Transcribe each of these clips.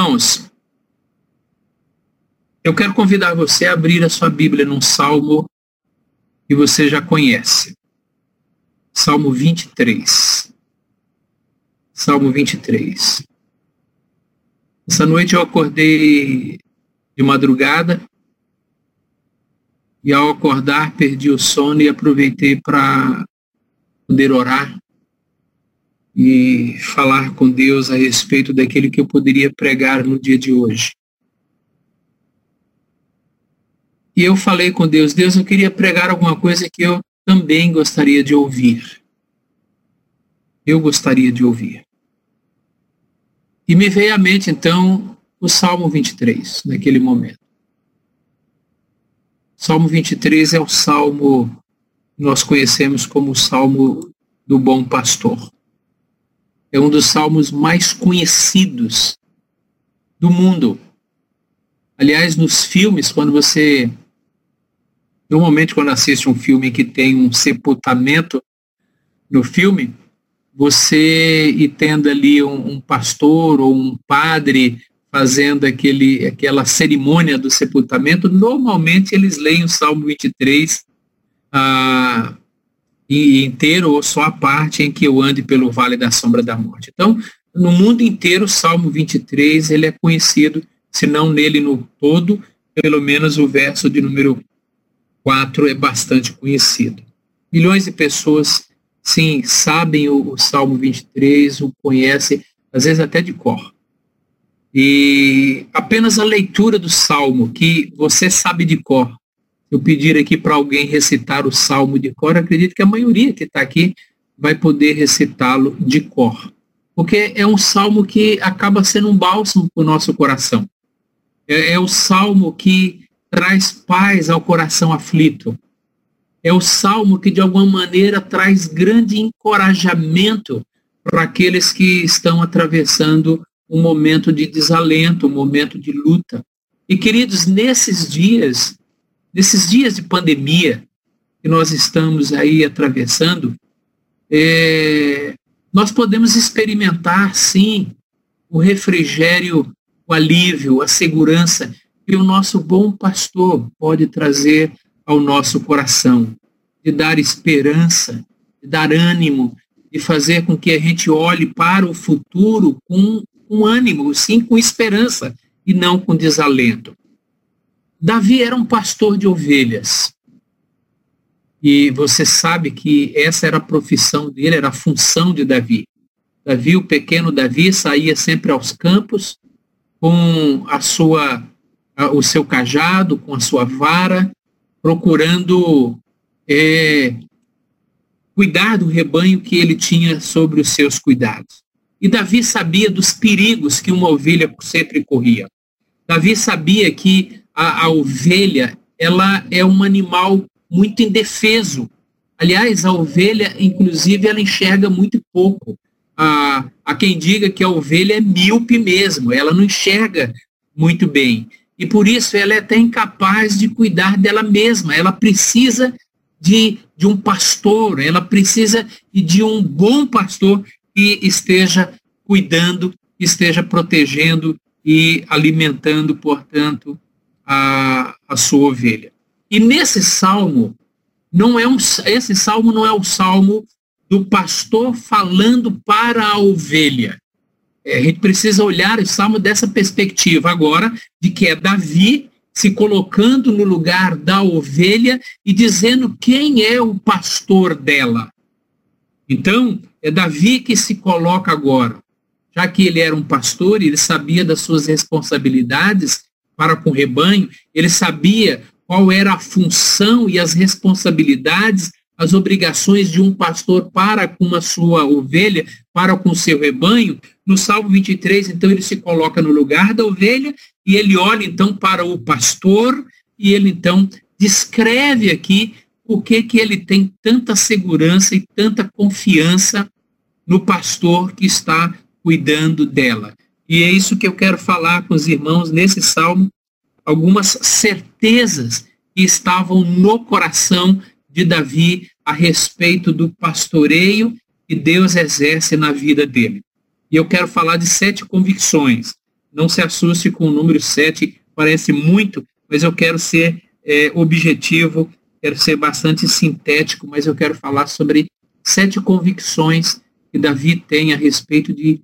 Irmãos, eu quero convidar você a abrir a sua Bíblia num salmo que você já conhece. Salmo 23. Salmo 23. Essa noite eu acordei de madrugada e ao acordar perdi o sono e aproveitei para poder orar e falar com Deus a respeito daquele que eu poderia pregar no dia de hoje. E eu falei com Deus, Deus, eu queria pregar alguma coisa que eu também gostaria de ouvir. Eu gostaria de ouvir. E me veio à mente, então, o Salmo 23, naquele momento. Salmo 23 é o salmo que nós conhecemos como o Salmo do Bom Pastor. É um dos salmos mais conhecidos do mundo. Aliás, nos filmes, quando você. Normalmente, quando assiste um filme que tem um sepultamento no filme, você e tendo ali um, um pastor ou um padre fazendo aquele, aquela cerimônia do sepultamento, normalmente eles leem o Salmo 23 ah, inteiro ou só a parte em que eu ande pelo vale da sombra da morte. Então, no mundo inteiro, o Salmo 23 ele é conhecido, se não nele no todo, pelo menos o verso de número 4 é bastante conhecido. Milhões de pessoas sim, sabem o, o Salmo 23, o conhecem, às vezes até de cor. E apenas a leitura do Salmo, que você sabe de cor, eu pedir aqui para alguém recitar o Salmo de cor, acredito que a maioria que está aqui vai poder recitá-lo de cor. Porque é um salmo que acaba sendo um bálsamo para o nosso coração. É, é o salmo que traz paz ao coração aflito é o salmo que de alguma maneira traz grande encorajamento para aqueles que estão atravessando um momento de desalento, um momento de luta. E queridos, nesses dias, nesses dias de pandemia que nós estamos aí atravessando, é, nós podemos experimentar, sim, o refrigério, o alívio, a segurança que o nosso bom pastor pode trazer ao nosso coração, de dar esperança, de dar ânimo, de fazer com que a gente olhe para o futuro com, com ânimo, sim, com esperança e não com desalento. Davi era um pastor de ovelhas. E você sabe que essa era a profissão dele, era a função de Davi. Davi, o pequeno Davi, saía sempre aos campos com a sua, o seu cajado, com a sua vara, procurando é, cuidar do rebanho que ele tinha sobre os seus cuidados. E Davi sabia dos perigos que uma ovelha sempre corria. Davi sabia que a, a ovelha ela é um animal muito indefeso. Aliás, a ovelha, inclusive, ela enxerga muito pouco. A, a quem diga que a ovelha é míope mesmo, ela não enxerga muito bem. E por isso ela é até incapaz de cuidar dela mesma. Ela precisa de, de um pastor, ela precisa de um bom pastor que esteja cuidando, esteja protegendo e alimentando, portanto, a, a sua ovelha. E nesse salmo, não é um, esse salmo não é o salmo do pastor falando para a ovelha. É, a gente precisa olhar o salmo dessa perspectiva agora, de que é Davi se colocando no lugar da ovelha e dizendo quem é o pastor dela. Então, é Davi que se coloca agora. Já que ele era um pastor, ele sabia das suas responsabilidades para com o rebanho, ele sabia qual era a função e as responsabilidades as obrigações de um pastor para com a sua ovelha, para com o seu rebanho, no Salmo 23, então, ele se coloca no lugar da ovelha e ele olha, então, para o pastor e ele, então, descreve aqui por que que ele tem tanta segurança e tanta confiança no pastor que está cuidando dela. E é isso que eu quero falar com os irmãos nesse salmo, algumas certezas que estavam no coração de Davi a respeito do pastoreio que Deus exerce na vida dele. E eu quero falar de sete convicções. não se assuste com o número 7, parece muito, mas eu quero ser é, objetivo, quero ser bastante sintético, mas eu quero falar sobre sete convicções que Davi tem a respeito de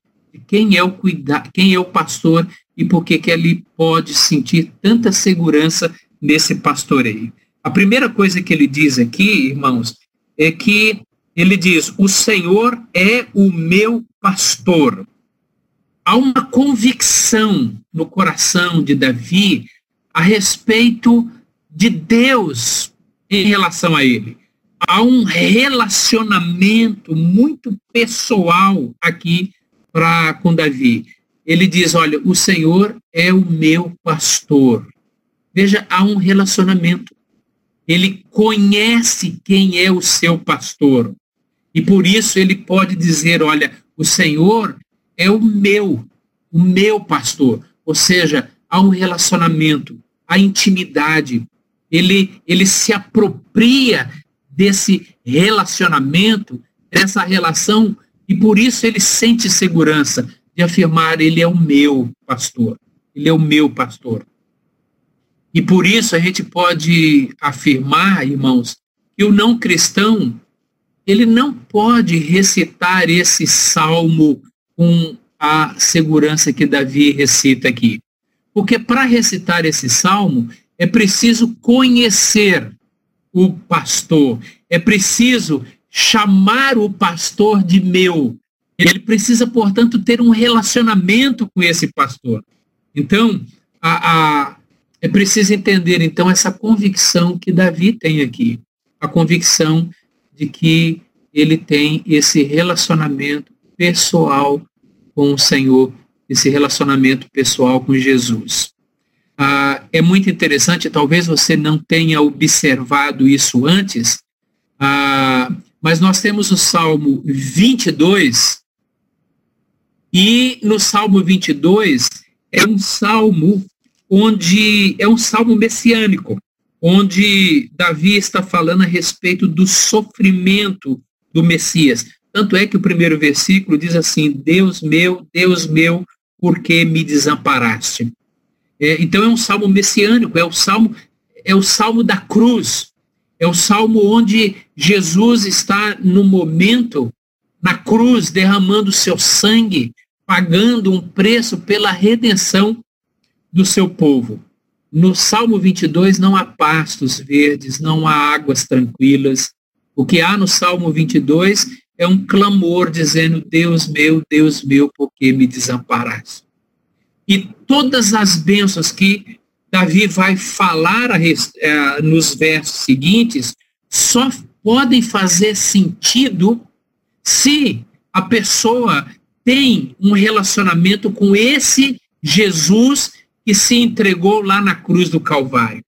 quem é o cuidar, quem é o pastor e por que que ele pode sentir tanta segurança nesse pastoreio. A primeira coisa que ele diz aqui, irmãos, é que ele diz: "O Senhor é o meu pastor". Há uma convicção no coração de Davi a respeito de Deus em relação a ele. Há um relacionamento muito pessoal aqui para com Davi. Ele diz: Olha, o Senhor é o meu pastor. Veja, há um relacionamento. Ele conhece quem é o seu pastor. E por isso ele pode dizer: Olha, o Senhor é o meu, o meu pastor. Ou seja, há um relacionamento, há intimidade. Ele, ele se apropria desse relacionamento, dessa relação, e por isso ele sente segurança de afirmar: Ele é o meu pastor, Ele é o meu pastor. E por isso a gente pode afirmar, irmãos, que o não cristão, ele não pode recitar esse salmo com a segurança que Davi recita aqui. Porque para recitar esse salmo, é preciso conhecer o pastor. É preciso chamar o pastor de meu. Ele precisa, portanto, ter um relacionamento com esse pastor. Então, a, a, é preciso entender, então, essa convicção que Davi tem aqui. A convicção de que ele tem esse relacionamento pessoal com o Senhor, esse relacionamento pessoal com Jesus. Ah, é muito interessante, talvez você não tenha observado isso antes, ah, mas nós temos o Salmo 22, e no Salmo 22 é um salmo onde é um salmo messiânico, onde Davi está falando a respeito do sofrimento do Messias. Tanto é que o primeiro versículo diz assim: Deus meu, Deus meu, por que me desamparaste? É, então é um salmo messiânico, é o salmo, é o salmo da cruz, é o salmo onde Jesus está no momento na cruz derramando seu sangue, pagando um preço pela redenção do seu povo. No Salmo 22 não há pastos verdes, não há águas tranquilas. O que há no Salmo 22 é um clamor dizendo: Deus meu, Deus meu, por que me desamparaste? E todas as bênçãos que Davi vai falar a, eh, nos versos seguintes só podem fazer sentido se a pessoa tem um relacionamento com esse Jesus que se entregou lá na cruz do Calvário.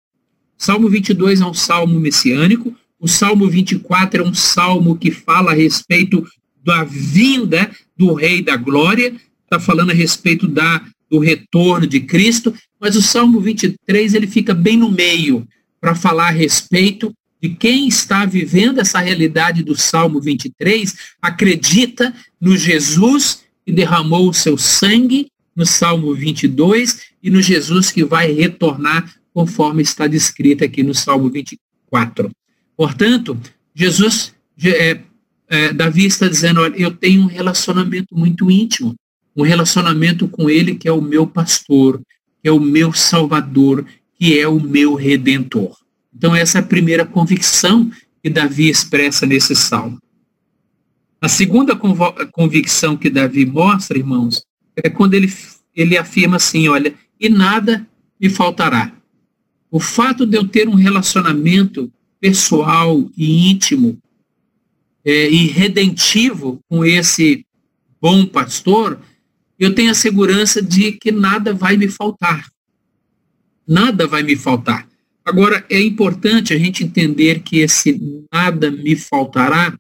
Salmo 22 é um salmo messiânico, o Salmo 24 é um salmo que fala a respeito da vinda do Rei da Glória, está falando a respeito da do retorno de Cristo, mas o Salmo 23 ele fica bem no meio para falar a respeito de quem está vivendo essa realidade do Salmo 23, acredita no Jesus que derramou o seu sangue no Salmo 22 e no Jesus que vai retornar conforme está descrito aqui no Salmo 24. Portanto, Jesus, é, é, Davi está dizendo, olha, eu tenho um relacionamento muito íntimo um relacionamento com Ele que é o meu pastor, que é o meu salvador, que é o meu redentor. Então, essa é a primeira convicção que Davi expressa nesse salmo. A segunda convicção que Davi mostra, irmãos, é quando ele, ele afirma assim: olha, e nada me faltará. O fato de eu ter um relacionamento pessoal e íntimo é, e redentivo com esse bom pastor eu tenho a segurança de que nada vai me faltar. Nada vai me faltar. Agora, é importante a gente entender que esse nada me faltará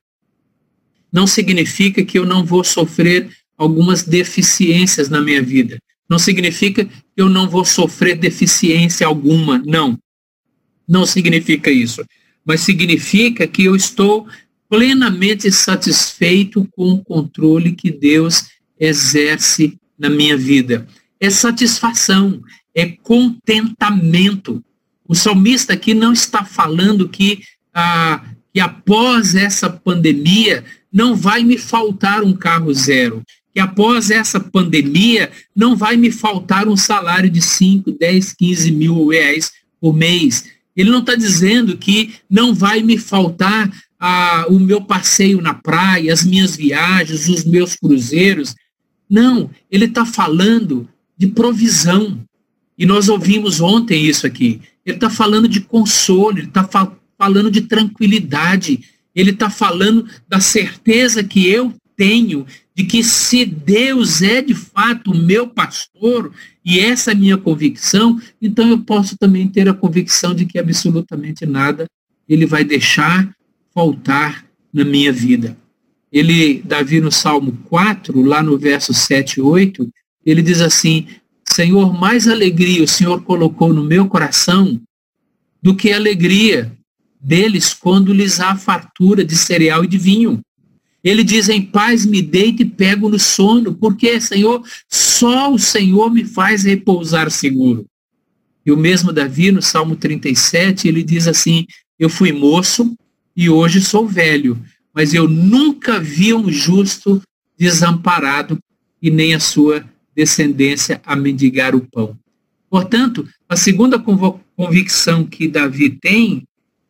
não significa que eu não vou sofrer algumas deficiências na minha vida. Não significa que eu não vou sofrer deficiência alguma. Não. Não significa isso. Mas significa que eu estou plenamente satisfeito com o controle que Deus exerce na minha vida. é satisfação, é contentamento. O salmista aqui não está falando que, ah, que após essa pandemia não vai me faltar um carro zero, que após essa pandemia não vai me faltar um salário de 5, 10, 15 mil reais por mês. Ele não está dizendo que não vai me faltar ah, o meu passeio na praia, as minhas viagens, os meus cruzeiros. Não, ele está falando de provisão. E nós ouvimos ontem isso aqui. Ele está falando de consolo, ele está fa falando de tranquilidade, ele está falando da certeza que eu tenho de que se Deus é de fato o meu pastor, e essa é a minha convicção, então eu posso também ter a convicção de que absolutamente nada ele vai deixar faltar na minha vida. Ele, Davi, no Salmo 4, lá no verso 7 e 8, ele diz assim: Senhor, mais alegria o Senhor colocou no meu coração do que alegria deles quando lhes há fartura de cereal e de vinho. Ele diz: Em paz me deito e pego no sono, porque, Senhor, só o Senhor me faz repousar seguro. E o mesmo Davi, no Salmo 37, ele diz assim: Eu fui moço e hoje sou velho, mas eu nunca vi um justo desamparado e nem a sua descendência a mendigar o pão. Portanto, a segunda convicção que Davi tem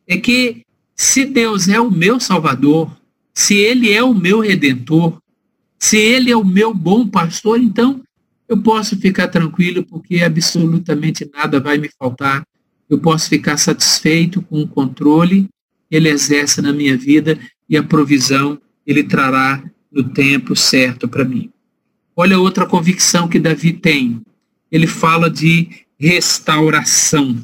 é que se Deus é o meu Salvador, se Ele é o meu Redentor, se Ele é o meu bom pastor, então eu posso ficar tranquilo porque absolutamente nada vai me faltar. Eu posso ficar satisfeito com o controle ele exerce na minha vida e a provisão ele trará no tempo certo para mim. Olha outra convicção que Davi tem. Ele fala de restauração.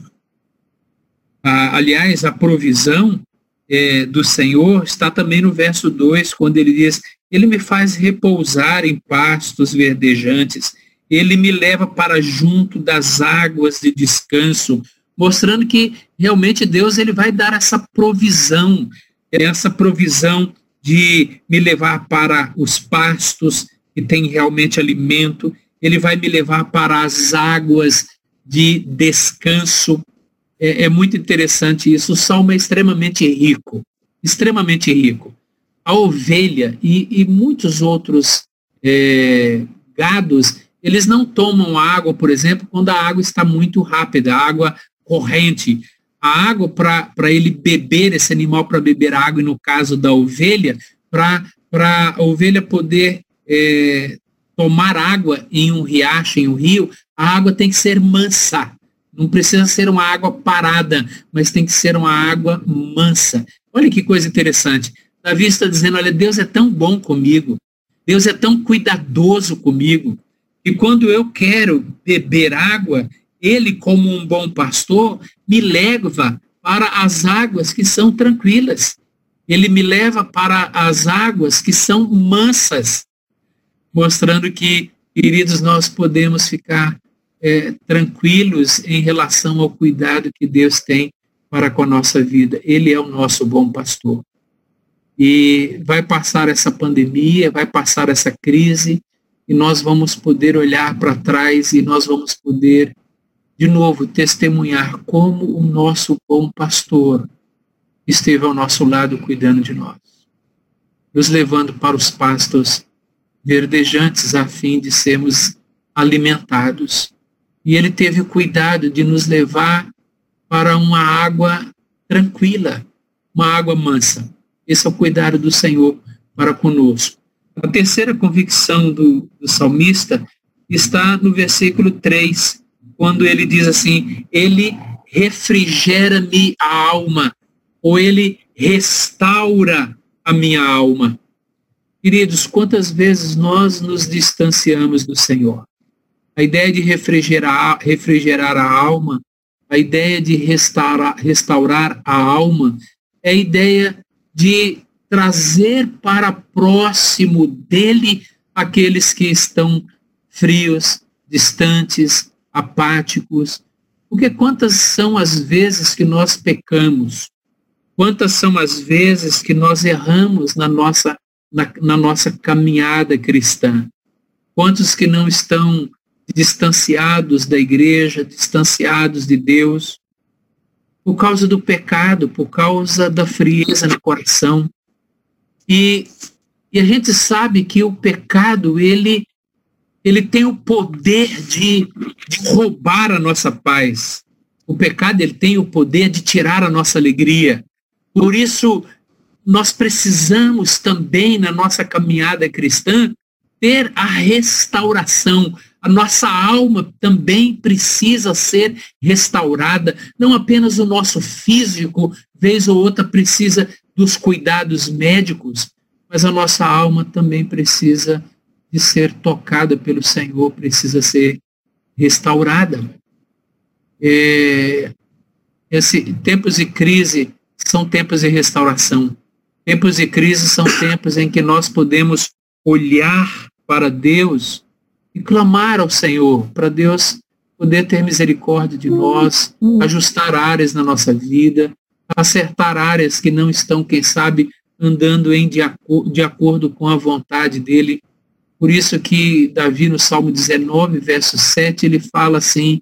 Ah, aliás, a provisão é, do Senhor está também no verso 2, quando ele diz: Ele me faz repousar em pastos verdejantes, ele me leva para junto das águas de descanso, mostrando que realmente Deus ele vai dar essa provisão, essa provisão de me levar para os pastos que tem realmente alimento, ele vai me levar para as águas de descanso. É, é muito interessante isso. O salmo é extremamente rico, extremamente rico. A ovelha e, e muitos outros é, gados, eles não tomam água, por exemplo, quando a água está muito rápida, a água corrente, a água para ele beber, esse animal para beber água, e no caso da ovelha, para a ovelha poder é, tomar água em um riacho, em um rio, a água tem que ser mansa. Não precisa ser uma água parada, mas tem que ser uma água mansa. Olha que coisa interessante. Davi está dizendo, olha, Deus é tão bom comigo, Deus é tão cuidadoso comigo, e quando eu quero beber água, ele, como um bom pastor, me leva para as águas que são tranquilas. Ele me leva para as águas que são mansas, mostrando que, queridos, nós podemos ficar é, tranquilos em relação ao cuidado que Deus tem para com a nossa vida. Ele é o nosso bom pastor. E vai passar essa pandemia, vai passar essa crise, e nós vamos poder olhar para trás e nós vamos poder de novo, testemunhar como o nosso bom pastor esteve ao nosso lado cuidando de nós, nos levando para os pastos verdejantes a fim de sermos alimentados. E ele teve o cuidado de nos levar para uma água tranquila, uma água mansa. Esse é o cuidado do Senhor para conosco. A terceira convicção do, do salmista está no versículo 3, quando ele diz assim, ele refrigera-me a alma, ou ele restaura a minha alma. Queridos, quantas vezes nós nos distanciamos do Senhor? A ideia de refrigerar, refrigerar a alma, a ideia de restaurar, restaurar a alma, é a ideia de trazer para próximo dele aqueles que estão frios, distantes, apáticos. Porque quantas são as vezes que nós pecamos? Quantas são as vezes que nós erramos na nossa, na, na nossa caminhada cristã? Quantos que não estão distanciados da igreja, distanciados de Deus, por causa do pecado, por causa da frieza no coração. E, e a gente sabe que o pecado, ele, ele tem o poder de, de roubar a nossa paz. O pecado, ele tem o poder de tirar a nossa alegria. Por isso, nós precisamos também, na nossa caminhada cristã, ter a restauração. A nossa alma também precisa ser restaurada, não apenas o nosso físico, vez ou outra precisa dos cuidados médicos, mas a nossa alma também precisa de ser tocada pelo Senhor, precisa ser restaurada. É, esse, tempos de crise são tempos de restauração. Tempos de crise são tempos em que nós podemos olhar para Deus e clamar ao Senhor, para Deus poder ter misericórdia de nós, ajustar áreas na nossa vida, acertar áreas que não estão, quem sabe, andando em de, acordo, de acordo com a vontade dele. Por isso que Davi, no Salmo 19, verso 7, ele fala assim,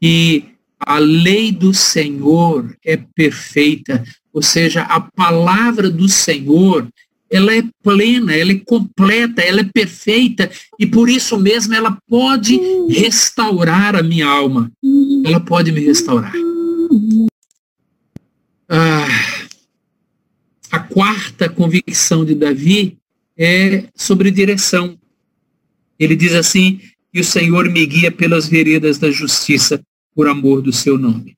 que a lei do Senhor é perfeita, ou seja, a palavra do Senhor, ela é plena, ela é completa, ela é perfeita e por isso mesmo ela pode restaurar a minha alma. Ela pode me restaurar. Ah, a quarta convicção de Davi é sobre direção. Ele diz assim: que o Senhor me guia pelas veredas da justiça por amor do seu nome.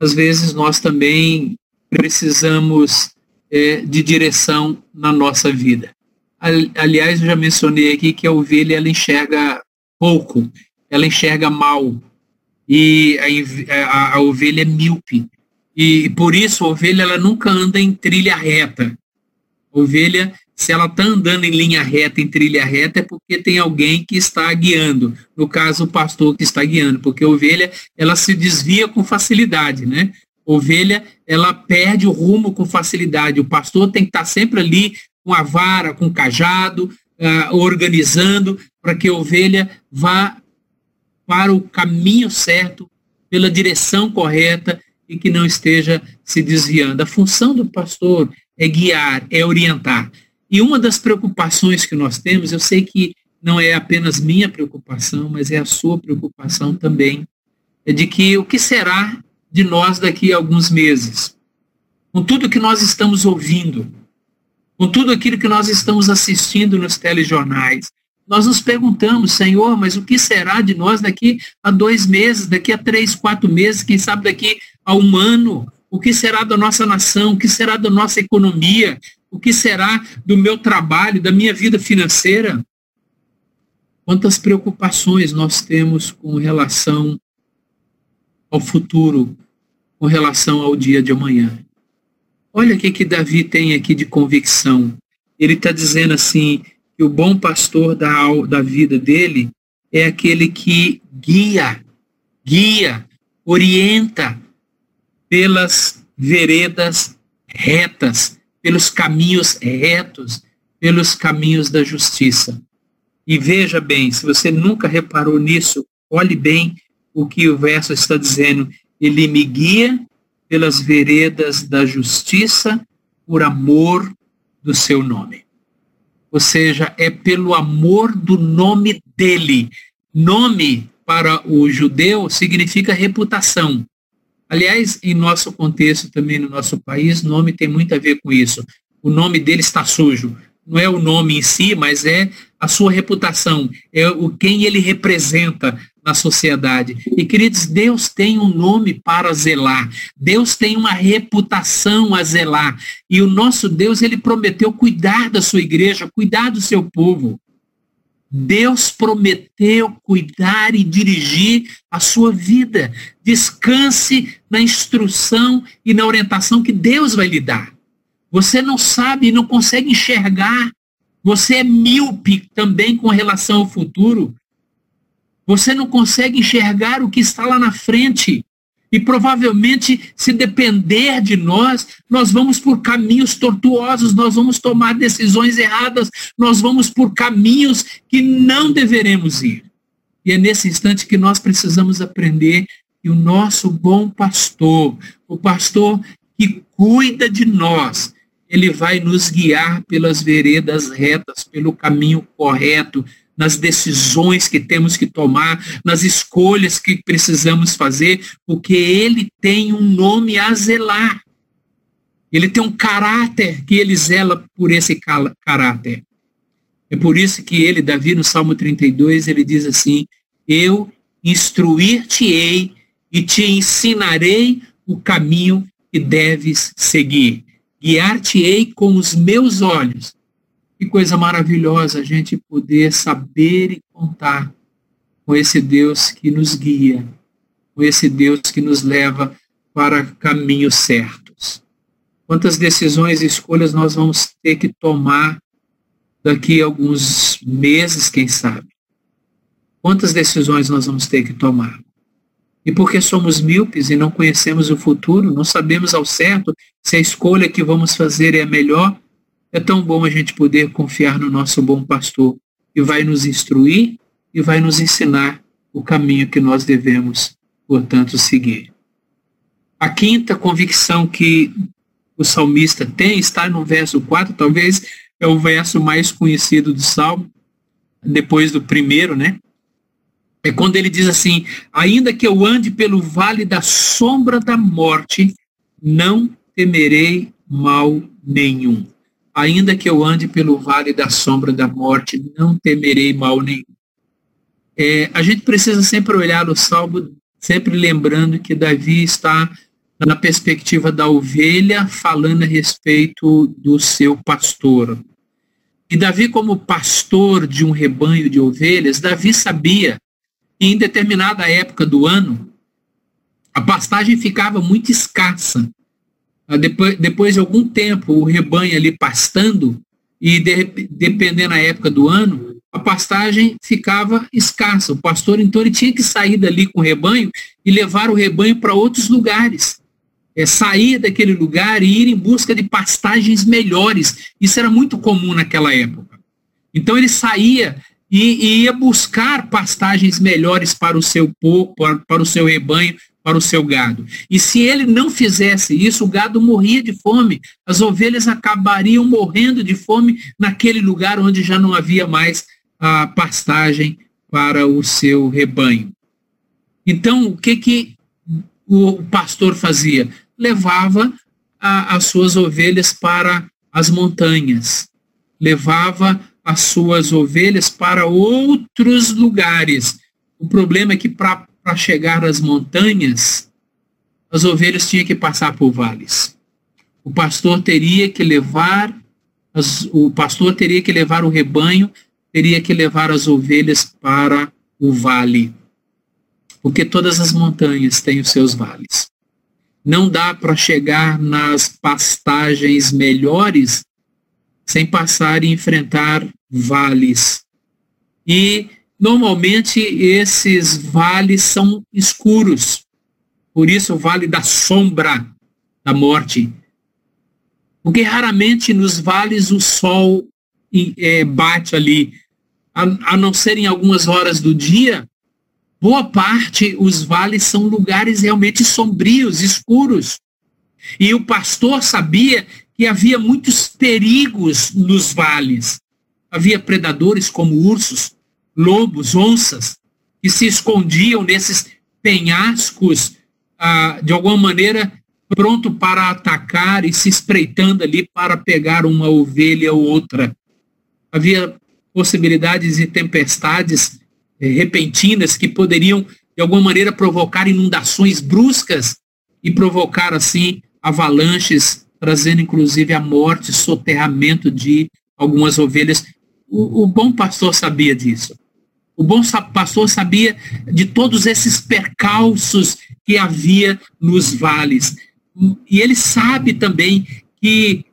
Às vezes nós também precisamos é, de direção na nossa vida. Aliás, eu já mencionei aqui que a ovelha ela enxerga pouco, ela enxerga mal e a, a, a ovelha é míope e por isso a ovelha ela nunca anda em trilha reta. A ovelha, se ela está andando em linha reta, em trilha reta, é porque tem alguém que está guiando. No caso, o pastor que está guiando, porque a ovelha ela se desvia com facilidade, né? ovelha, ela perde o rumo com facilidade. O pastor tem que estar sempre ali com a vara, com o cajado, uh, organizando para que a ovelha vá para o caminho certo, pela direção correta e que não esteja se desviando. A função do pastor é guiar, é orientar. E uma das preocupações que nós temos, eu sei que não é apenas minha preocupação, mas é a sua preocupação também, é de que o que será de nós daqui a alguns meses. Com tudo que nós estamos ouvindo, com tudo aquilo que nós estamos assistindo nos telejornais, nós nos perguntamos, Senhor, mas o que será de nós daqui a dois meses, daqui a três, quatro meses, quem sabe daqui a um ano? O que será da nossa nação? O que será da nossa economia? O que será do meu trabalho, da minha vida financeira? Quantas preocupações nós temos com relação ao futuro, com relação ao dia de amanhã. Olha o que, que Davi tem aqui de convicção. Ele está dizendo assim, que o bom pastor da, da vida dele é aquele que guia, guia, orienta pelas veredas retas, pelos caminhos retos, pelos caminhos da justiça. E veja bem, se você nunca reparou nisso, olhe bem o que o verso está dizendo. Ele me guia pelas veredas da justiça por amor do seu nome. Ou seja, é pelo amor do nome dele. Nome para o judeu significa reputação. Aliás, em nosso contexto também no nosso país, nome tem muito a ver com isso. O nome dele está sujo. Não é o nome em si, mas é a sua reputação, é o quem ele representa, na sociedade. E, queridos, Deus tem um nome para zelar. Deus tem uma reputação a zelar. E o nosso Deus, ele prometeu cuidar da sua igreja, cuidar do seu povo. Deus prometeu cuidar e dirigir a sua vida. Descanse na instrução e na orientação que Deus vai lhe dar. Você não sabe não consegue enxergar. Você é míope também com relação ao futuro. Você não consegue enxergar o que está lá na frente. E provavelmente, se depender de nós, nós vamos por caminhos tortuosos, nós vamos tomar decisões erradas, nós vamos por caminhos que não deveremos ir. E é nesse instante que nós precisamos aprender que o nosso bom pastor, o pastor que cuida de nós, ele vai nos guiar pelas veredas retas, pelo caminho correto, nas decisões que temos que tomar, nas escolhas que precisamos fazer, porque ele tem um nome a zelar. Ele tem um caráter que ele zela por esse caráter. É por isso que ele, Davi, no Salmo 32, ele diz assim: Eu instruir-te-ei e te ensinarei o caminho que deves seguir. Guiar-te-ei com os meus olhos que coisa maravilhosa a gente poder saber e contar com esse Deus que nos guia, com esse Deus que nos leva para caminhos certos. Quantas decisões e escolhas nós vamos ter que tomar daqui a alguns meses, quem sabe? Quantas decisões nós vamos ter que tomar? E porque somos míopes e não conhecemos o futuro, não sabemos ao certo se a escolha que vamos fazer é a melhor, é tão bom a gente poder confiar no nosso bom pastor, que vai nos instruir e vai nos ensinar o caminho que nós devemos, portanto, seguir. A quinta convicção que o salmista tem está no verso 4, talvez é o verso mais conhecido do salmo, depois do primeiro, né? É quando ele diz assim: Ainda que eu ande pelo vale da sombra da morte, não temerei mal nenhum. Ainda que eu ande pelo vale da sombra da morte, não temerei mal nenhum. É, a gente precisa sempre olhar o salmo, sempre lembrando que Davi está na perspectiva da ovelha, falando a respeito do seu pastor. E Davi, como pastor de um rebanho de ovelhas, Davi sabia que em determinada época do ano, a pastagem ficava muito escassa. Ah, depois, depois de algum tempo, o rebanho ali pastando, e de, dependendo da época do ano, a pastagem ficava escassa. O pastor, então, ele tinha que sair dali com o rebanho e levar o rebanho para outros lugares. É, sair daquele lugar e ir em busca de pastagens melhores. Isso era muito comum naquela época. Então ele saía e, e ia buscar pastagens melhores para o seu povo, para, para o seu rebanho, para o seu gado. E se ele não fizesse isso, o gado morria de fome. As ovelhas acabariam morrendo de fome naquele lugar onde já não havia mais a pastagem para o seu rebanho. Então, o que que o pastor fazia? Levava a, as suas ovelhas para as montanhas. Levava as suas ovelhas para outros lugares. O problema é que para para chegar às montanhas, as ovelhas tinham que passar por vales. O pastor teria que levar as, o pastor teria que levar o rebanho, teria que levar as ovelhas para o vale. Porque todas as montanhas têm os seus vales. Não dá para chegar nas pastagens melhores sem passar e enfrentar vales. E Normalmente esses vales são escuros, por isso o vale da sombra da morte. Porque raramente nos vales o sol é, bate ali, a, a não ser em algumas horas do dia, boa parte os vales são lugares realmente sombrios, escuros. E o pastor sabia que havia muitos perigos nos vales. Havia predadores como ursos, lobos, onças, que se escondiam nesses penhascos, ah, de alguma maneira, pronto para atacar e se espreitando ali para pegar uma ovelha ou outra. Havia possibilidades de tempestades eh, repentinas que poderiam, de alguma maneira, provocar inundações bruscas e provocar, assim, avalanches, trazendo inclusive a morte, soterramento de algumas ovelhas. O, o bom pastor sabia disso. O bom pastor sabia de todos esses percalços que havia nos vales. E ele sabe também que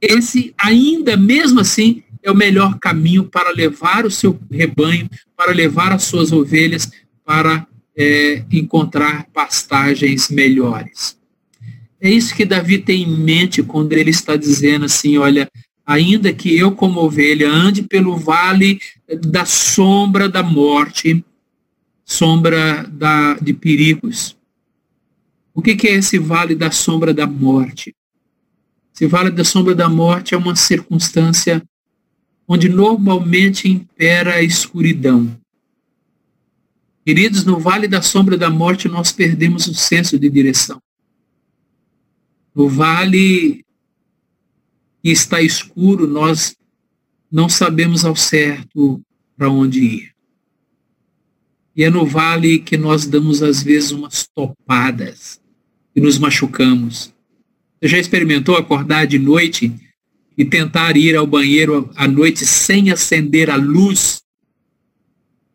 esse, ainda mesmo assim, é o melhor caminho para levar o seu rebanho, para levar as suas ovelhas para é, encontrar pastagens melhores. É isso que Davi tem em mente quando ele está dizendo assim: olha, ainda que eu, como ovelha, ande pelo vale da sombra da morte, sombra da, de perigos. O que, que é esse vale da sombra da morte? Esse vale da sombra da morte é uma circunstância onde normalmente impera a escuridão. Queridos, no vale da sombra da morte nós perdemos o senso de direção. No vale que está escuro, nós não sabemos ao certo para onde ir. E é no vale que nós damos, às vezes, umas topadas e nos machucamos. Você já experimentou acordar de noite e tentar ir ao banheiro à noite sem acender a luz?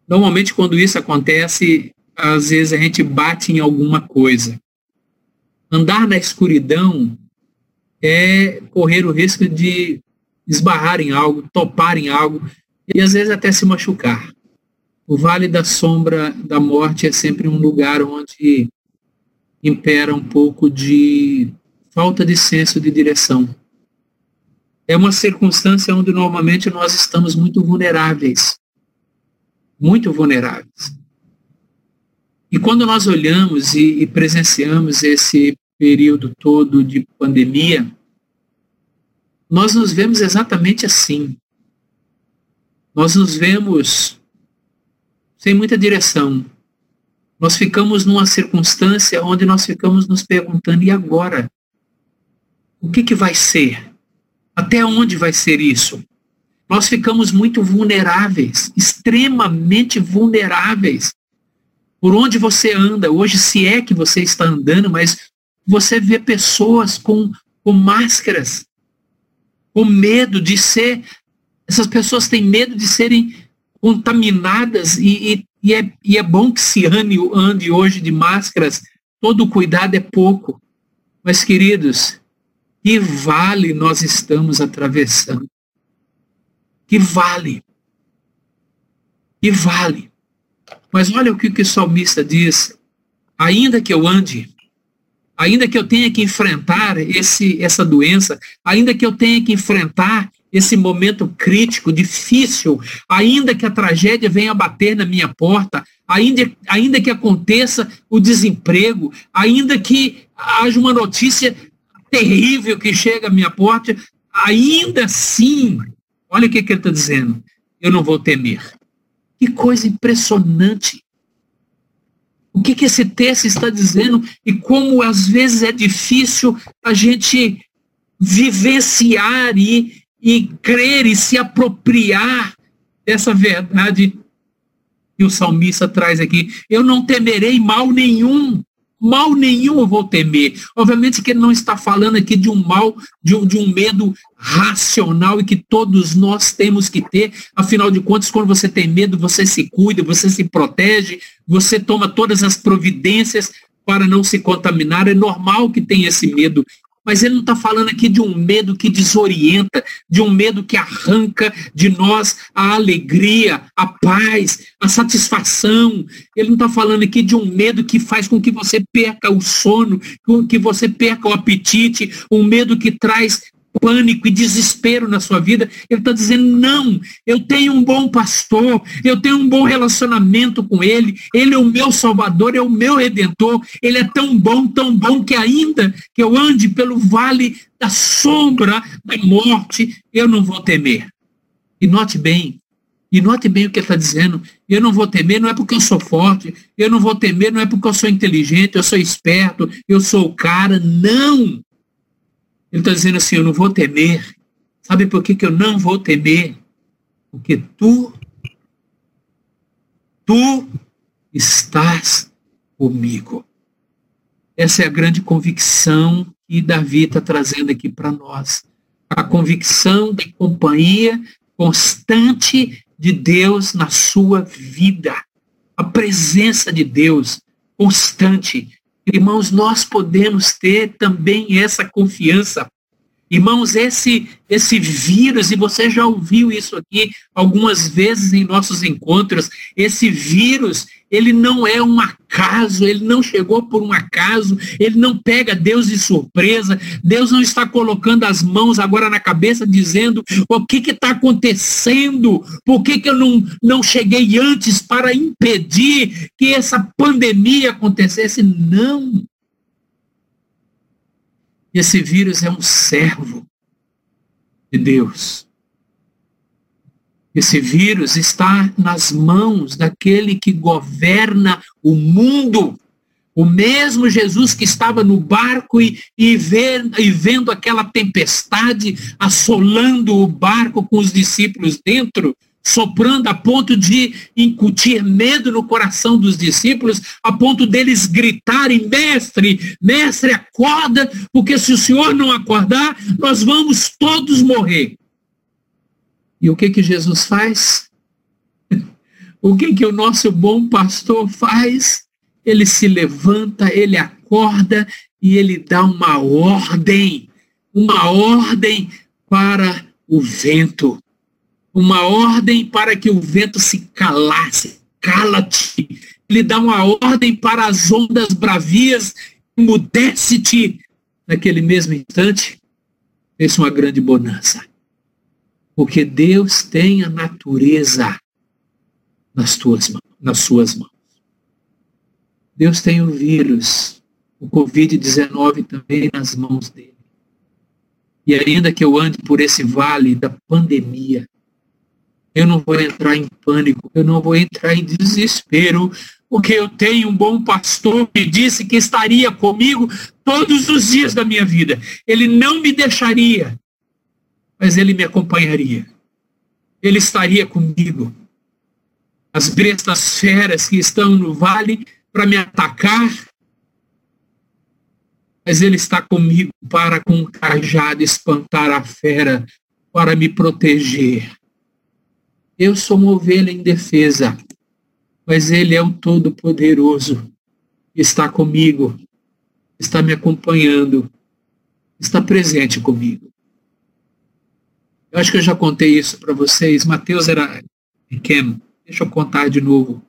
Normalmente, quando isso acontece, às vezes a gente bate em alguma coisa. Andar na escuridão é correr o risco de esbarrar em algo, topar em algo e às vezes até se machucar. O vale da sombra da morte é sempre um lugar onde impera um pouco de falta de senso de direção. É uma circunstância onde normalmente nós estamos muito vulneráveis. Muito vulneráveis. E quando nós olhamos e, e presenciamos esse período todo de pandemia, nós nos vemos exatamente assim. Nós nos vemos sem muita direção. Nós ficamos numa circunstância onde nós ficamos nos perguntando, e agora? O que, que vai ser? Até onde vai ser isso? Nós ficamos muito vulneráveis, extremamente vulneráveis. Por onde você anda, hoje, se é que você está andando, mas você vê pessoas com, com máscaras, com medo de ser. Essas pessoas têm medo de serem contaminadas e, e, e, é, e é bom que se ande, ande hoje de máscaras, todo cuidado é pouco. Mas, queridos, que vale nós estamos atravessando? Que vale? Que vale? Mas olha o que, que o salmista diz. Ainda que eu ande, ainda que eu tenha que enfrentar esse, essa doença, ainda que eu tenha que enfrentar esse momento crítico, difícil, ainda que a tragédia venha bater na minha porta, ainda, ainda que aconteça o desemprego, ainda que haja uma notícia terrível que chega à minha porta, ainda assim, olha o que, que ele está dizendo, eu não vou temer. Que coisa impressionante. O que, que esse texto está dizendo e como às vezes é difícil a gente vivenciar e, e crer e se apropriar dessa verdade que o salmista traz aqui. Eu não temerei mal nenhum. Mal nenhum eu vou temer. Obviamente que ele não está falando aqui de um mal, de um, de um medo racional e que todos nós temos que ter. Afinal de contas, quando você tem medo, você se cuida, você se protege, você toma todas as providências para não se contaminar. É normal que tenha esse medo. Mas ele não está falando aqui de um medo que desorienta, de um medo que arranca de nós a alegria, a paz, a satisfação. Ele não está falando aqui de um medo que faz com que você perca o sono, que você perca o apetite, um medo que traz pânico e desespero na sua vida. Ele está dizendo: não, eu tenho um bom pastor, eu tenho um bom relacionamento com ele, ele é o meu salvador, é o meu redentor, ele é tão bom, tão bom que ainda que eu ande pelo vale da sombra da morte, eu não vou temer. E note bem, e note bem o que ele está dizendo. Eu não vou temer, não é porque eu sou forte, eu não vou temer, não é porque eu sou inteligente, eu sou esperto, eu sou o cara. Não! Ele está dizendo assim: eu não vou temer. Sabe por que, que eu não vou temer? Porque tu, tu estás comigo. Essa é a grande convicção que Davi está trazendo aqui para nós. A convicção de companhia constante de Deus na sua vida. A presença de Deus constante Irmãos, nós podemos ter também essa confiança. Irmãos, esse, esse vírus, e você já ouviu isso aqui algumas vezes em nossos encontros, esse vírus, ele não é um acaso, ele não chegou por um acaso, ele não pega Deus de surpresa, Deus não está colocando as mãos agora na cabeça dizendo o que está acontecendo, por que, que eu não, não cheguei antes para impedir que essa pandemia acontecesse. Não. Esse vírus é um servo de Deus. Esse vírus está nas mãos daquele que governa o mundo. O mesmo Jesus que estava no barco e, e, vendo, e vendo aquela tempestade assolando o barco com os discípulos dentro, soprando a ponto de incutir medo no coração dos discípulos, a ponto deles gritarem: Mestre, mestre, acorda, porque se o Senhor não acordar, nós vamos todos morrer. E o que que Jesus faz? O que que o nosso bom pastor faz? Ele se levanta, ele acorda e ele dá uma ordem, uma ordem para o vento uma ordem para que o vento se calasse. Cala-te. Ele dá uma ordem para as ondas bravias, mudece-te. Naquele mesmo instante, fez uma grande bonança. Porque Deus tem a natureza nas, tuas nas suas mãos. Deus tem o vírus, o Covid-19 também nas mãos dele. E ainda que eu ande por esse vale da pandemia, eu não vou entrar em pânico, eu não vou entrar em desespero, porque eu tenho um bom pastor que disse que estaria comigo todos os dias da minha vida. Ele não me deixaria, mas ele me acompanharia. Ele estaria comigo. As bestas feras que estão no vale para me atacar, mas ele está comigo para com um cajado espantar a fera, para me proteger. Eu sou uma ovelha indefesa, mas Ele é o Todo-Poderoso. Está comigo, está me acompanhando, está presente comigo. Eu acho que eu já contei isso para vocês. Mateus era pequeno. Deixa eu contar de novo.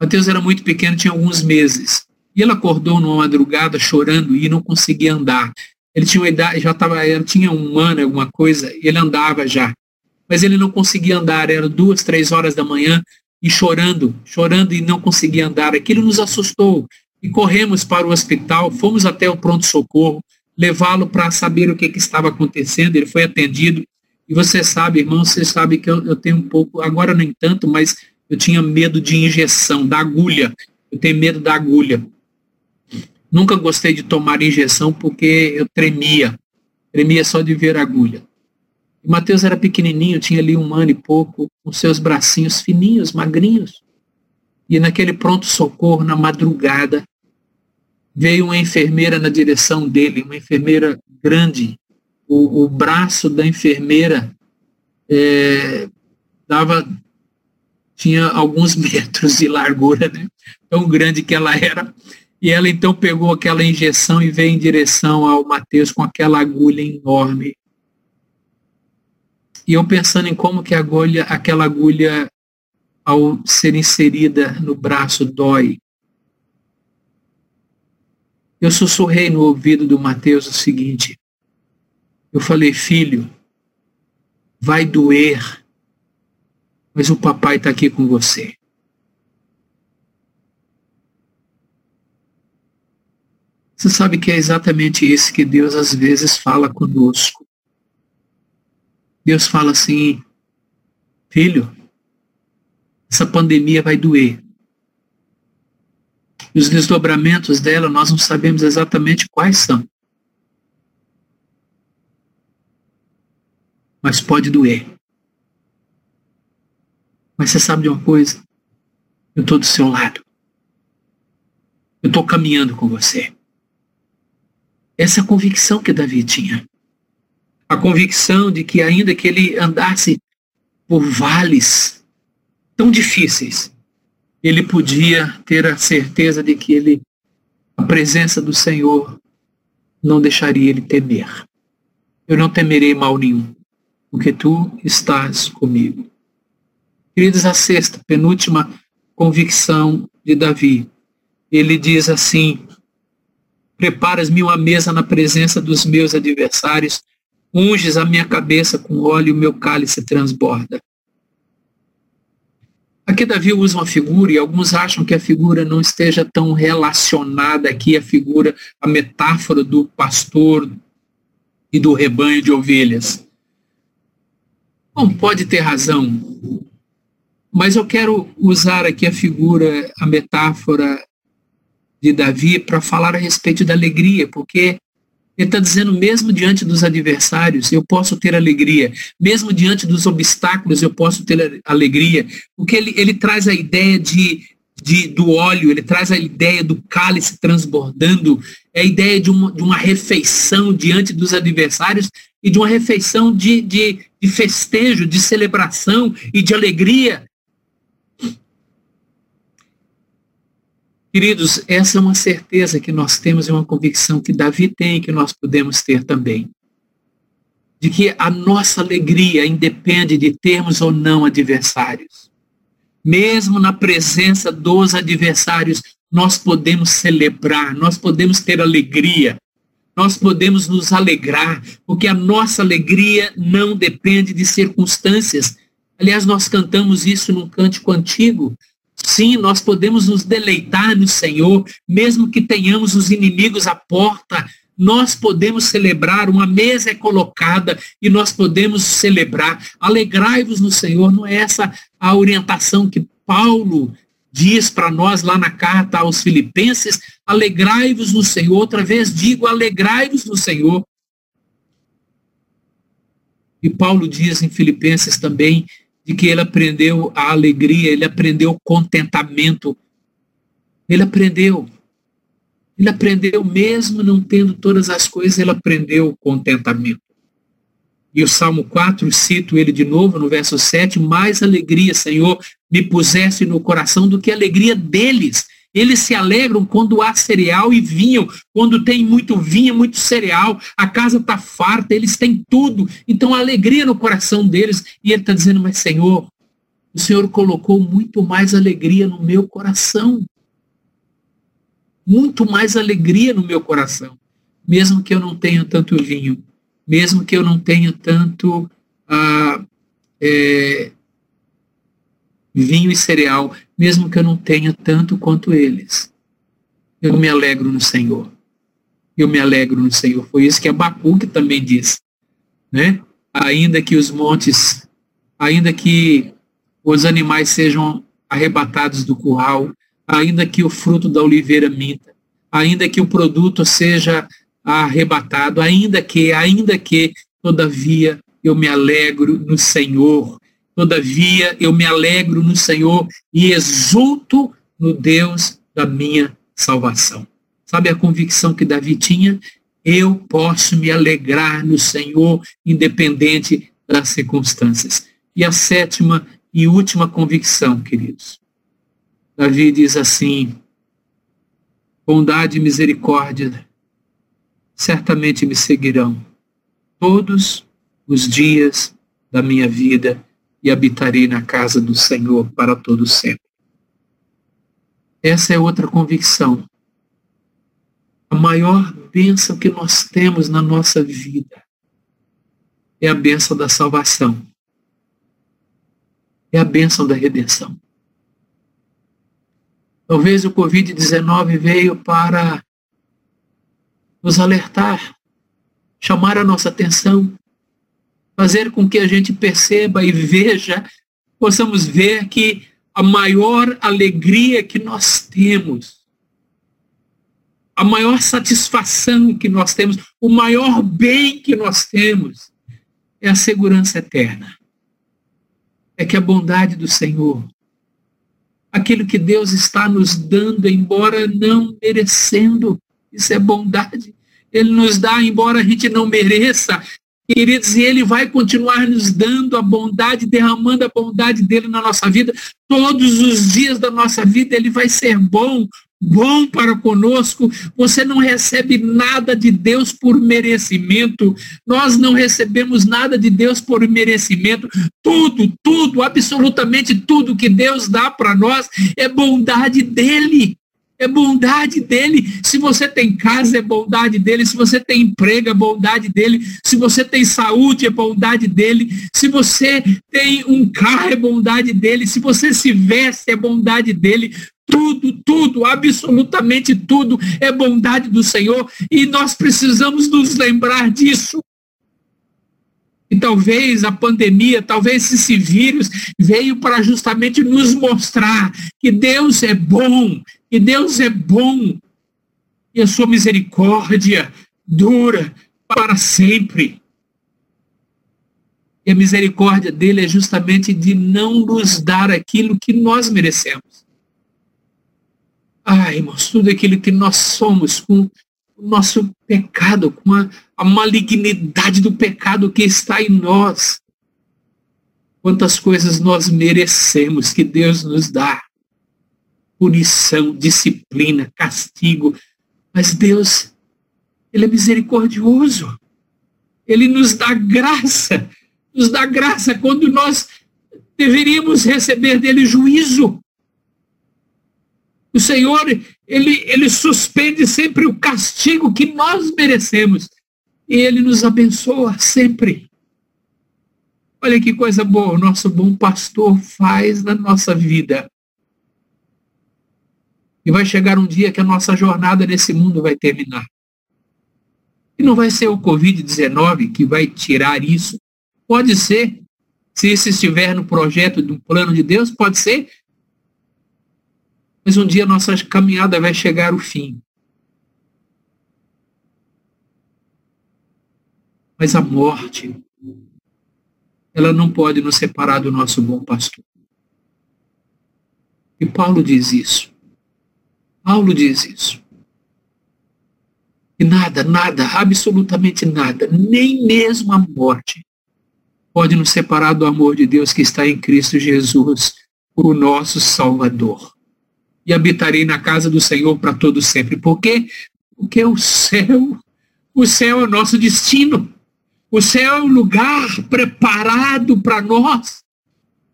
Mateus era muito pequeno, tinha alguns meses. E ele acordou numa madrugada chorando e não conseguia andar. Ele tinha uma idade, já tinha um ano, alguma coisa, e ele andava já mas ele não conseguia andar, era duas, três horas da manhã, e chorando, chorando e não conseguia andar. Aquilo nos assustou e corremos para o hospital, fomos até o pronto-socorro, levá-lo para saber o que, que, estava acontecendo. Ele foi atendido. E você sabe, irmão, você sabe que eu, eu, tenho um pouco, agora nem tanto, mas eu tinha medo de injeção, da agulha. Eu tenho medo da agulha. Nunca gostei de tomar injeção porque eu tremia. Tremia só de ver agulha. E Mateus era pequenininho, tinha ali um ano e pouco, com seus bracinhos fininhos, magrinhos. E naquele pronto-socorro, na madrugada, veio uma enfermeira na direção dele, uma enfermeira grande. O, o braço da enfermeira é, dava tinha alguns metros de largura, né? tão grande que ela era. E ela então pegou aquela injeção e veio em direção ao Mateus com aquela agulha enorme. E eu pensando em como que a agulha, aquela agulha, ao ser inserida no braço, dói. Eu sussurrei no ouvido do Mateus o seguinte. Eu falei, filho, vai doer, mas o papai está aqui com você. Você sabe que é exatamente isso que Deus às vezes fala conosco. Deus fala assim, filho, essa pandemia vai doer. E os desdobramentos dela nós não sabemos exatamente quais são. Mas pode doer. Mas você sabe de uma coisa? Eu estou do seu lado. Eu estou caminhando com você. Essa é a convicção que Davi tinha a convicção de que ainda que ele andasse por vales tão difíceis, ele podia ter a certeza de que ele, a presença do Senhor não deixaria ele temer. eu não temerei mal nenhum, porque tu estás comigo. Queridos, a sexta, penúltima convicção de Davi. Ele diz assim: Preparas-me uma mesa na presença dos meus adversários, unges a minha cabeça com óleo e o meu cálice transborda. Aqui Davi usa uma figura e alguns acham que a figura não esteja tão relacionada aqui a figura, a metáfora do pastor e do rebanho de ovelhas. Bom, pode ter razão, mas eu quero usar aqui a figura, a metáfora de Davi para falar a respeito da alegria, porque ele está dizendo, mesmo diante dos adversários, eu posso ter alegria. Mesmo diante dos obstáculos, eu posso ter alegria. Porque ele, ele traz a ideia de, de, do óleo, ele traz a ideia do cálice transbordando, é a ideia de uma, de uma refeição diante dos adversários e de uma refeição de, de, de festejo, de celebração e de alegria. Queridos, essa é uma certeza que nós temos e uma convicção que Davi tem que nós podemos ter também. De que a nossa alegria independe de termos ou não adversários. Mesmo na presença dos adversários, nós podemos celebrar, nós podemos ter alegria, nós podemos nos alegrar, porque a nossa alegria não depende de circunstâncias. Aliás, nós cantamos isso num cântico antigo, Sim, nós podemos nos deleitar no Senhor, mesmo que tenhamos os inimigos à porta, nós podemos celebrar, uma mesa é colocada e nós podemos celebrar. Alegrai-vos no Senhor, não é essa a orientação que Paulo diz para nós lá na carta aos Filipenses? Alegrai-vos no Senhor, outra vez digo, alegrai-vos no Senhor. E Paulo diz em Filipenses também de que ele aprendeu a alegria, ele aprendeu o contentamento. Ele aprendeu. Ele aprendeu, mesmo não tendo todas as coisas, ele aprendeu o contentamento. E o Salmo 4, cito ele de novo no verso 7, mais alegria, Senhor, me pusesse no coração do que a alegria deles eles se alegram quando há cereal e vinho, quando tem muito vinho, muito cereal, a casa está farta, eles têm tudo. Então, alegria no coração deles. E ele está dizendo, mas Senhor, o Senhor colocou muito mais alegria no meu coração. Muito mais alegria no meu coração. Mesmo que eu não tenha tanto vinho, mesmo que eu não tenha tanto ah, é, vinho e cereal, mesmo que eu não tenha tanto quanto eles. Eu me alegro no Senhor. Eu me alegro no Senhor. Foi isso que Abacuque também disse. Né? Ainda que os montes, ainda que os animais sejam arrebatados do curral, ainda que o fruto da oliveira minta, ainda que o produto seja arrebatado, ainda que, ainda que, todavia, eu me alegro no Senhor. Todavia, eu me alegro no Senhor e exulto no Deus da minha salvação. Sabe a convicção que Davi tinha? Eu posso me alegrar no Senhor, independente das circunstâncias. E a sétima e última convicção, queridos. Davi diz assim: bondade e misericórdia certamente me seguirão todos os dias da minha vida e habitarei na casa do Senhor para todo sempre. Essa é outra convicção. A maior bênção que nós temos na nossa vida é a bênção da salvação. É a bênção da redenção. Talvez o Covid-19 veio para nos alertar, chamar a nossa atenção fazer com que a gente perceba e veja, possamos ver que a maior alegria que nós temos, a maior satisfação que nós temos, o maior bem que nós temos é a segurança eterna. É que a bondade do Senhor, aquilo que Deus está nos dando, embora não merecendo, isso é bondade. Ele nos dá, embora a gente não mereça, Queridos, e Ele vai continuar nos dando a bondade, derramando a bondade dele na nossa vida. Todos os dias da nossa vida Ele vai ser bom, bom para conosco, você não recebe nada de Deus por merecimento. Nós não recebemos nada de Deus por merecimento. Tudo, tudo, absolutamente tudo que Deus dá para nós é bondade dele. É bondade dele. Se você tem casa, é bondade dele. Se você tem emprego, é bondade dele. Se você tem saúde, é bondade dele. Se você tem um carro, é bondade dele. Se você se veste, é bondade dele. Tudo, tudo, absolutamente tudo é bondade do Senhor e nós precisamos nos lembrar disso. E talvez a pandemia, talvez esse vírus veio para justamente nos mostrar que Deus é bom, que Deus é bom e a sua misericórdia dura para sempre. E a misericórdia dele é justamente de não nos dar aquilo que nós merecemos. Ah, irmãos, tudo aquilo que nós somos, com o nosso pecado, com a, a malignidade do pecado que está em nós. Quantas coisas nós merecemos que Deus nos dá. Punição, disciplina, castigo. Mas Deus, Ele é misericordioso. Ele nos dá graça. Nos dá graça quando nós deveríamos receber dele juízo. O Senhor, ele, ele suspende sempre o castigo que nós merecemos. E ele nos abençoa sempre. Olha que coisa boa o nosso bom pastor faz na nossa vida. E vai chegar um dia que a nossa jornada nesse mundo vai terminar. E não vai ser o Covid-19 que vai tirar isso. Pode ser, se isso estiver no projeto do plano de Deus, pode ser mas um dia nossa caminhada vai chegar ao fim. Mas a morte, ela não pode nos separar do nosso bom pastor. E Paulo diz isso. Paulo diz isso. E nada, nada, absolutamente nada, nem mesmo a morte, pode nos separar do amor de Deus que está em Cristo Jesus, o nosso Salvador e habitarei na casa do Senhor para todo sempre. Por quê? Porque o céu, o céu é o nosso destino. O céu é o lugar preparado para nós.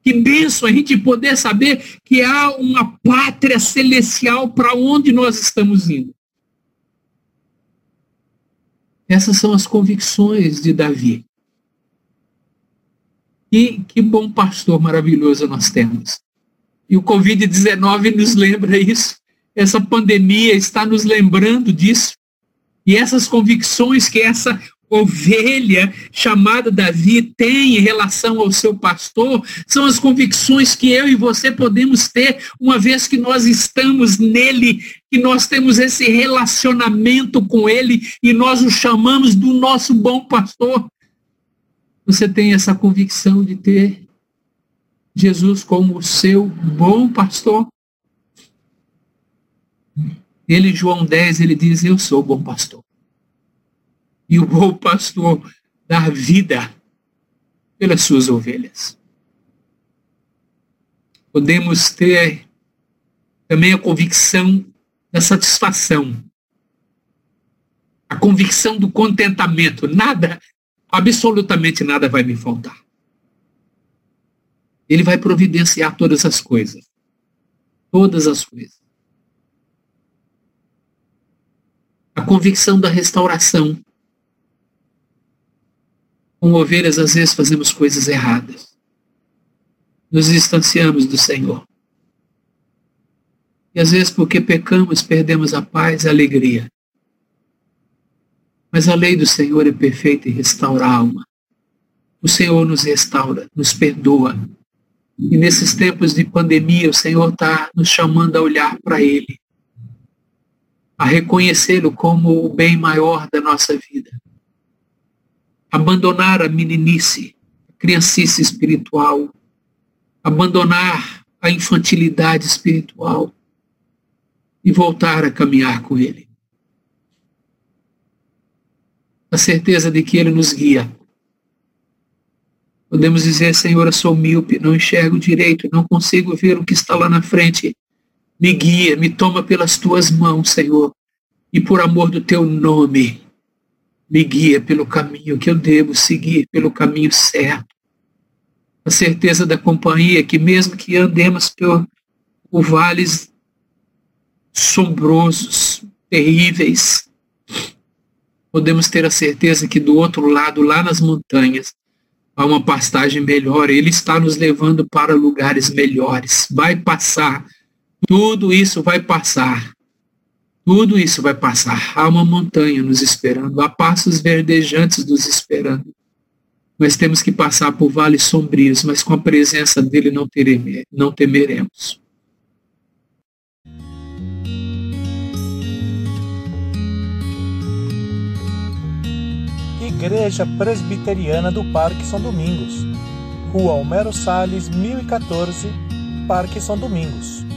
Que benção a gente poder saber que há uma pátria celestial para onde nós estamos indo. Essas são as convicções de Davi. E que bom pastor maravilhoso nós temos. E o Covid-19 nos lembra isso. Essa pandemia está nos lembrando disso. E essas convicções que essa ovelha chamada Davi tem em relação ao seu pastor, são as convicções que eu e você podemos ter uma vez que nós estamos nele, que nós temos esse relacionamento com ele e nós o chamamos do nosso bom pastor. Você tem essa convicção de ter Jesus como o seu bom pastor. Ele, João 10, ele diz, eu sou o bom pastor. E o bom pastor dá vida pelas suas ovelhas. Podemos ter também a convicção da satisfação. A convicção do contentamento. Nada, absolutamente nada vai me faltar. Ele vai providenciar todas as coisas. Todas as coisas. A convicção da restauração. Com ovelhas, às vezes, fazemos coisas erradas. Nos distanciamos do Senhor. E às vezes, porque pecamos, perdemos a paz e a alegria. Mas a lei do Senhor é perfeita e restaura a alma. O Senhor nos restaura, nos perdoa, e nesses tempos de pandemia, o Senhor está nos chamando a olhar para Ele, a reconhecê-lo como o bem maior da nossa vida. Abandonar a meninice, a criancice espiritual, abandonar a infantilidade espiritual e voltar a caminhar com Ele. A certeza de que Ele nos guia Podemos dizer, Senhor, eu sou míope, não enxergo direito, não consigo ver o que está lá na frente. Me guia, me toma pelas tuas mãos, Senhor, e por amor do teu nome, me guia pelo caminho que eu devo seguir, pelo caminho certo. A certeza da companhia que mesmo que andemos por, por vales sombrosos, terríveis, podemos ter a certeza que do outro lado, lá nas montanhas, há uma pastagem melhor. Ele está nos levando para lugares melhores. Vai passar. Tudo isso vai passar. Tudo isso vai passar. Há uma montanha nos esperando. Há passos verdejantes nos esperando. Nós temos que passar por vales sombrios, mas com a presença dele não, teremos, não temeremos. Igreja Presbiteriana do Parque São Domingos, Rua Homero Salles, 1014, Parque São Domingos.